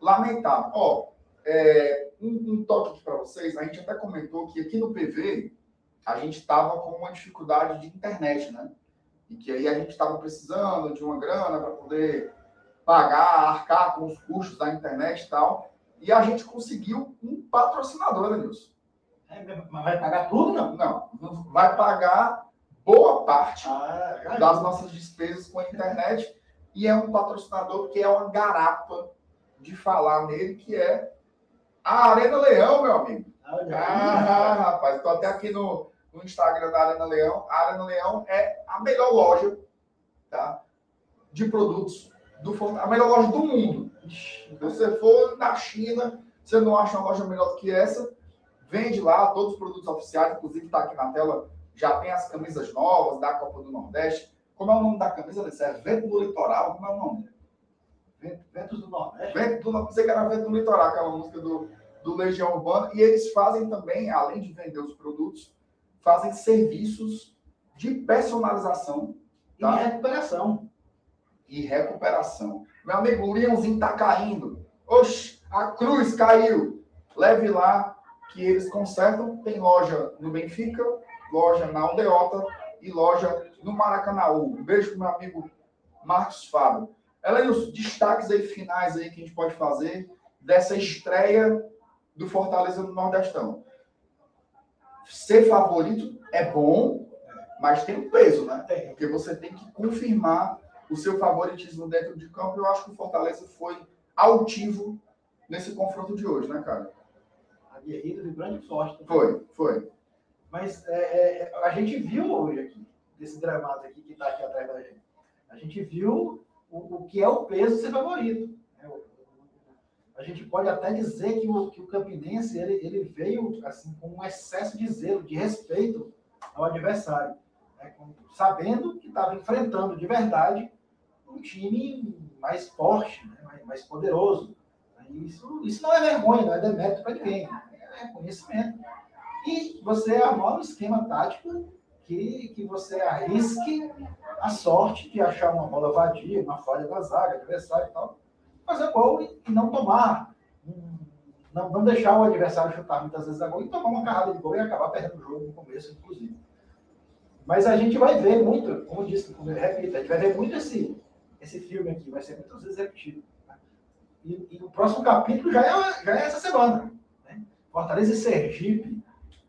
lamentável. Ó, é, um, um toque aqui para vocês. A gente até comentou que aqui no PV a gente estava com uma dificuldade de internet, né? E que aí a gente estava precisando de uma grana para poder pagar, arcar com os custos da internet e tal. E a gente conseguiu um patrocinador, né, Nilson? É, mas vai pagar tudo, não? Não, vai pagar boa parte ah, das nossas despesas com a internet. E é um patrocinador que é uma garapa de falar nele, que é a Arena Leão, meu amigo. Ah, rapaz, estou até aqui no, no Instagram da Arena Leão. A Arena Leão é a melhor loja tá, de produtos do a melhor loja do mundo. Se você for na China, você não acha uma loja melhor do que essa. Vende lá todos os produtos oficiais, inclusive está aqui na tela, já tem as camisas novas da Copa do Nordeste. Como é o nome da camisa? É Vento do Litoral, como é o nome? Ventos do Nordeste. Vento do Nordeste, que era Vento do Litoral, aquela música do, do Legião Urbana. E eles fazem também, além de vender os produtos, fazem serviços de personalização tá? e recuperação. E recuperação. Meu amigo, o leãozinho tá caindo. Oxe, a cruz caiu. Leve lá que eles consertam. Tem loja no Benfica, loja na Aldeota e loja no Maracanã. Um beijo pro meu amigo Marcos Fábio. Ela os destaques aí finais aí que a gente pode fazer dessa estreia do Fortaleza no Nordestão ser favorito é bom, mas tem um peso, né? Porque você tem que confirmar o seu favoritismo dentro de campo. Eu acho que o Fortaleza foi altivo nesse confronto de hoje, né, cara? Aguerrido, vibrante e forte. Foi, foi. Mas é, é, a gente viu hoje aqui, desse gramado aqui que está aqui atrás da gente, a gente viu o, o que é o peso de ser favorito. né? O- A gente pode até dizer que o, que o Campinense ele, ele veio assim com um excesso de zelo, de respeito ao adversário, né? Sabendo que estava enfrentando de verdade um time mais forte, né? mais, mais poderoso. E Isso, isso não é vergonha, não é demérito para ninguém, né? é conhecimento. E você armar um esquema tático que, que você arrisque a sorte de achar uma bola vadia, uma falha da zaga, adversário e tal, fazer gol e, e não tomar, hum, não, não deixar o adversário chutar muitas vezes a gol e tomar uma carrada de gol e acabar perdendo o jogo no começo, inclusive. Mas a gente vai ver muito, como disse, como repito, a gente vai ver muito esse, esse filme aqui, vai ser muitas vezes repetido. tá? E, e o próximo capítulo já é, já é essa semana. Né? Fortaleza e Sergipe,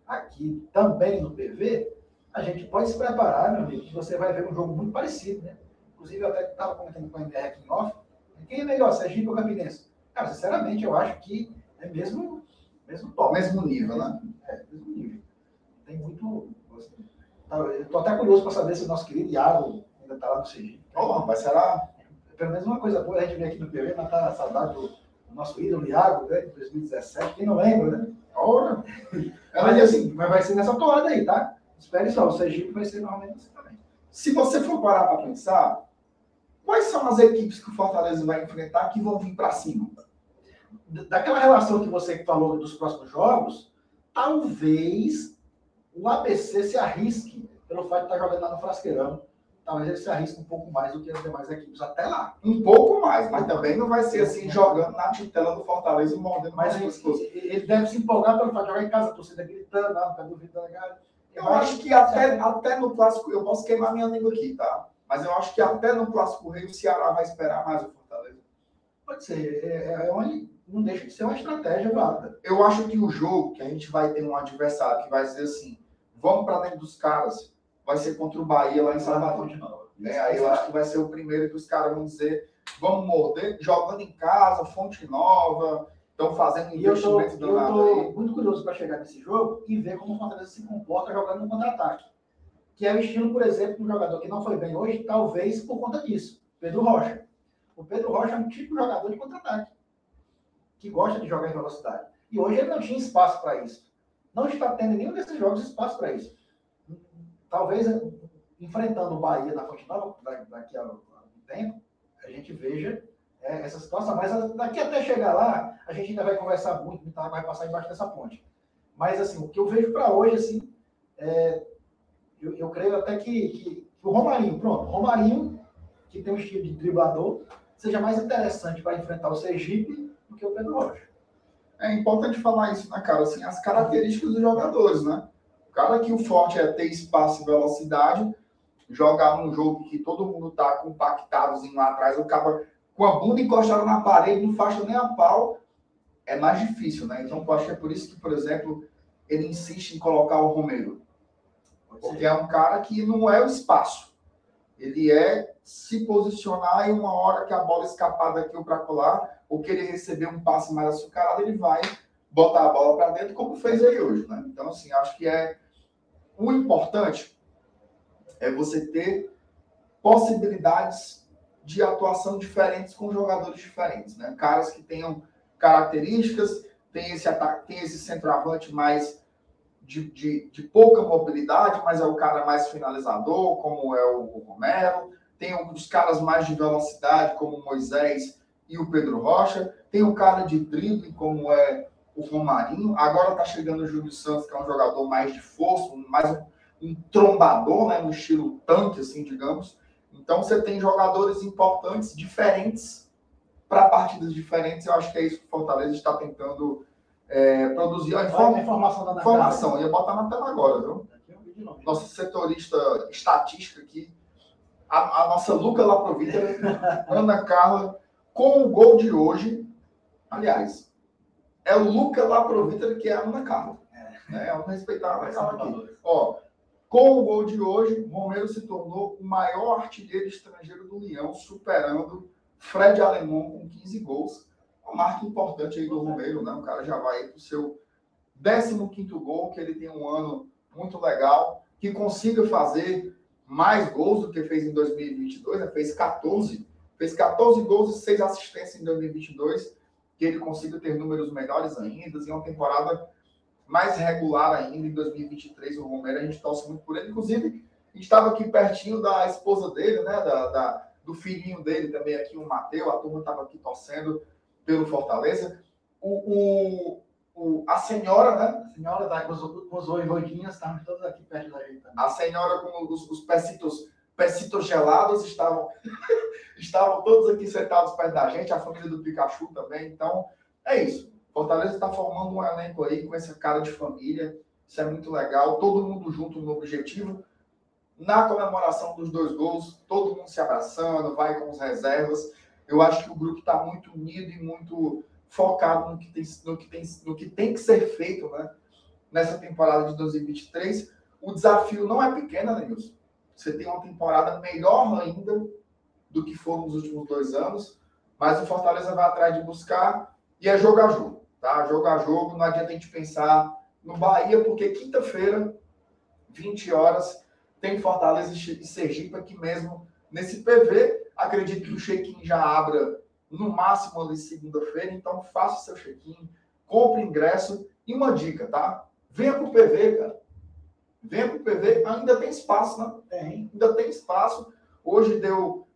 aqui também no PV, a gente pode se preparar, meu amigo, que você vai ver um jogo muito parecido, né? Inclusive, eu até estava comentando com a MR aqui em off, quem é melhor, Sergipe ou Campinense? Cara, sinceramente, eu acho que é mesmo, mesmo top. Mesmo nível, né? É, mesmo nível. Tem muito. tá, Eu tô até curioso para saber se o nosso querido Iago ainda está lá no Sergipe. Ó, mas será? Pelo menos uma coisa boa a gente vê aqui no PV, matar a saudade do, do nosso ídolo Iago, né, de 2017. Quem não lembra, né? Ora. (laughs) Mas assim, mas vai ser nessa toada aí, tá? Espere só, o Sergipe vai ser normalmente assim também. Se você for parar para pensar, quais são as equipes que o Fortaleza vai enfrentar que vão vir para cima? daquela relação que você falou dos próximos jogos, talvez o ABC se arrisque pelo fato de estar jogando lá no Frasqueirão. Talvez ele se arrisque um pouco mais do que as demais equipes até lá. Um pouco mais, mas também não vai ser assim, jogando na titela do Fortaleza e mordendo mais ele, pescoço. ele deve se empolgar pelo fato de jogar em casa, a torcida gritando, lá no pé do Vitor Legal. Eu acho que até, até no Clássico, eu posso queimar minha língua aqui, tá? Mas eu acho que até no Clássico Rei o Ceará vai esperar mais o Fortaleza. Pode ser. É, é onde não deixa de ser uma estratégia válida. Eu acho que o jogo que a gente vai ter um adversário que vai dizer assim, vamos para dentro dos caras, vai ser contra o Bahia lá em Salvador. Né? Aí eu acho que vai ser o primeiro que os caras vão dizer, vamos morder, jogando em casa, fonte nova, estão fazendo eu investimento eu danado aí. tô muito curioso para chegar nesse jogo e ver como o Fortaleza se comporta jogando no contra-ataque. Que é o estilo, por exemplo, de um jogador que não foi bem hoje, talvez por conta disso. Pedro Rocha. O Pedro Rocha é um tipo de jogador de contra-ataque. Que gosta de jogar em velocidade. E hoje ele não tinha espaço para isso. Não está tendo nenhum desses jogos espaço para isso. Talvez enfrentando o Bahia na Fonte Nova, da- daqui a algum tempo, a gente veja é, essa situação. Mas a- daqui até chegar lá, a gente ainda vai conversar muito, água vai passar embaixo dessa ponte. Mas, assim, o que eu vejo para hoje, assim, é, eu, eu creio até que, que o Romarinho, pronto, Romarinho, que tem um estilo de driblador, seja mais interessante para enfrentar o Sergipe do que o Pedro Rocha. É importante falar isso, né, cara? Assim, as características dos jogadores, né? O cara que o forte é ter espaço e velocidade, jogar num jogo que todo mundo tá compactadozinho lá atrás, o cara com a bunda encostada na parede, não faixa nem a pau, é mais difícil, né? Então, eu acho que é por isso que, por exemplo, ele insiste em colocar o Romero. Ser. é um cara que não é o espaço. Ele é se posicionar e uma hora que a bola escapar daqui ou para colar, ou que ele receber um passe mais açucarado, ele vai botar a bola para dentro, como fez aí hoje. Né? Então, assim, acho que é o importante é você ter possibilidades de atuação diferentes com jogadores diferentes, né? Caras que tenham características, tem esse ataque, tem esse centroavante mais de, de, de pouca mobilidade, mas é o cara mais finalizador, como é o Romero. Tem os caras mais de velocidade, como Moisés e o Pedro Rocha. Tem o cara de drible, como é o Romarinho. Agora tá chegando o Júlio Santos, que é um jogador mais de força, mais um, um trombador, né, no estilo tanque, assim, digamos. Então você tem jogadores importantes, diferentes, para partidas diferentes. Eu acho que é isso que o Fortaleza está tentando é, produzir. A informação da informação, eu ia botar na tela agora, viu? É. Nossa setorista estatística aqui, a, a nossa Luca Laprovita, (laughs) Ana Carla, com o gol de hoje. Aliás, é o Luca Laprovita que é a Ana Carla. É, vamos respeitar a Ana Carla aqui. Ó, Com o gol de hoje, Romero se tornou o maior artilheiro estrangeiro do Leão, superando Fred Alemão com 15 gols. Uma marca importante aí do Romero, né? O cara já vai para o seu 15 gol, que ele tem um ano muito legal, que consiga fazer mais gols do que fez em 2022, né? fez 14, fez 14 gols e 6 assistências em 2022, que ele consiga ter números melhores ainda, e uma temporada mais regular ainda em 2023. O Romero, a gente torce muito por ele. Inclusive, a gente estava aqui pertinho da esposa dele, né? Da, da, do filhinho dele também aqui, o Matheus. A turma estava aqui torcendo pelo Fortaleza. O, o, o, a senhora, né? A senhora da, com os, com os estavam todos aqui perto da gente também. A senhora com os, os pecitos, pecitos gelados estavam, (laughs) estavam todos aqui sentados perto da gente. A família do Pikachu também. Então, é isso. Fortaleza está formando um elenco aí com essa cara de família. Isso é muito legal. Todo mundo junto no objetivo. Na comemoração dos dois gols, todo mundo se abraçando, vai com as reservas. Eu acho que o grupo está muito unido e muito focado no que tem, no que tem, no que, tem que ser feito né? nessa temporada de 2023. O desafio não é pequeno, né, Nilson? Você tem uma temporada melhor ainda do que foram nos últimos dois anos, mas o Fortaleza vai atrás de buscar e é jogo a jogo. Tá? Jogo a jogo, não adianta a gente pensar no Bahia, porque quinta-feira, 20 horas, tem Fortaleza e Sergipe aqui mesmo nesse PV. Acredito que o check-in já abra no máximo ali segunda-feira, então faça o seu check-in, compre ingresso e uma dica, tá? Venha pro PV, cara. Venha pro PV, ainda tem espaço, né? Tem, ainda tem espaço. Hoje deu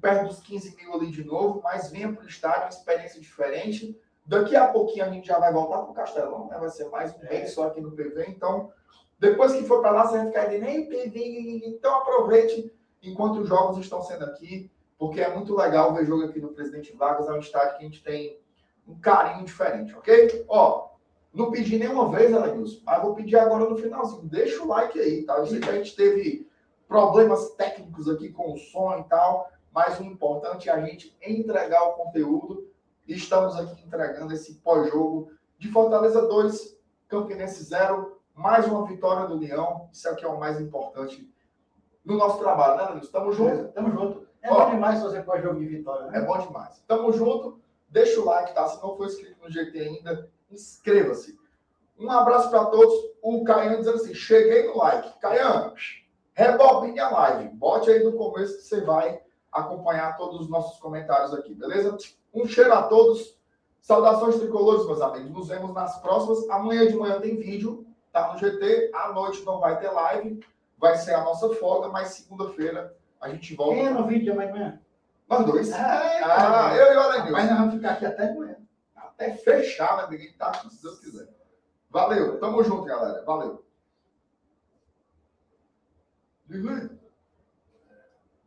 perto dos 15 mil ali de novo, mas venha pro estádio, uma experiência diferente Daqui a pouquinho a gente já vai voltar para o Castelão, né? Vai ser mais um mês só aqui no PV. Então, depois que for para lá, você vai ficar nem PV. Então, aproveite enquanto os jogos estão sendo aqui, porque é muito legal ver jogo aqui no Presidente Vargas. É um estádio que a gente tem um carinho diferente, ok? Ó, não pedi nenhuma vez, Aleilson, mas vou pedir agora no finalzinho. Deixa o like aí, tá? Eu sei que a gente teve problemas técnicos aqui com o som e tal, mas o importante é a gente entregar o conteúdo e estamos aqui entregando esse pós-jogo de Fortaleza 2, Campinense 0, mais uma vitória do Leão. Isso aqui é o mais importante no nosso trabalho, né, Danilo? Estamos juntos? Estamos juntos. É Ó, bom demais fazer pós-jogo de vitória, né? É bom demais. Estamos juntos. Deixa o like, tá? Se não for inscrito no GT ainda, inscreva-se. Um abraço para todos. O Caian dizendo assim: cheguei no like. Caian, rebobine a live. Bote aí no começo que você vai acompanhar todos os nossos comentários aqui, beleza? Um cheiro a todos. Saudações tricolores, meus amigos. Nos vemos nas próximas. Amanhã de manhã tem vídeo, tá no GT. À noite não vai ter live. Vai ser a nossa folga, mas segunda-feira a gente volta. Quem é no vídeo de amanhã? Nós dois. Ah, ah eu e o Alenil. Mas nós vamos ficar aqui até amanhã. Até fechar, né? Ninguém tá aqui, se Deus quiser. Valeu. Tamo junto, galera. Valeu. Desliga.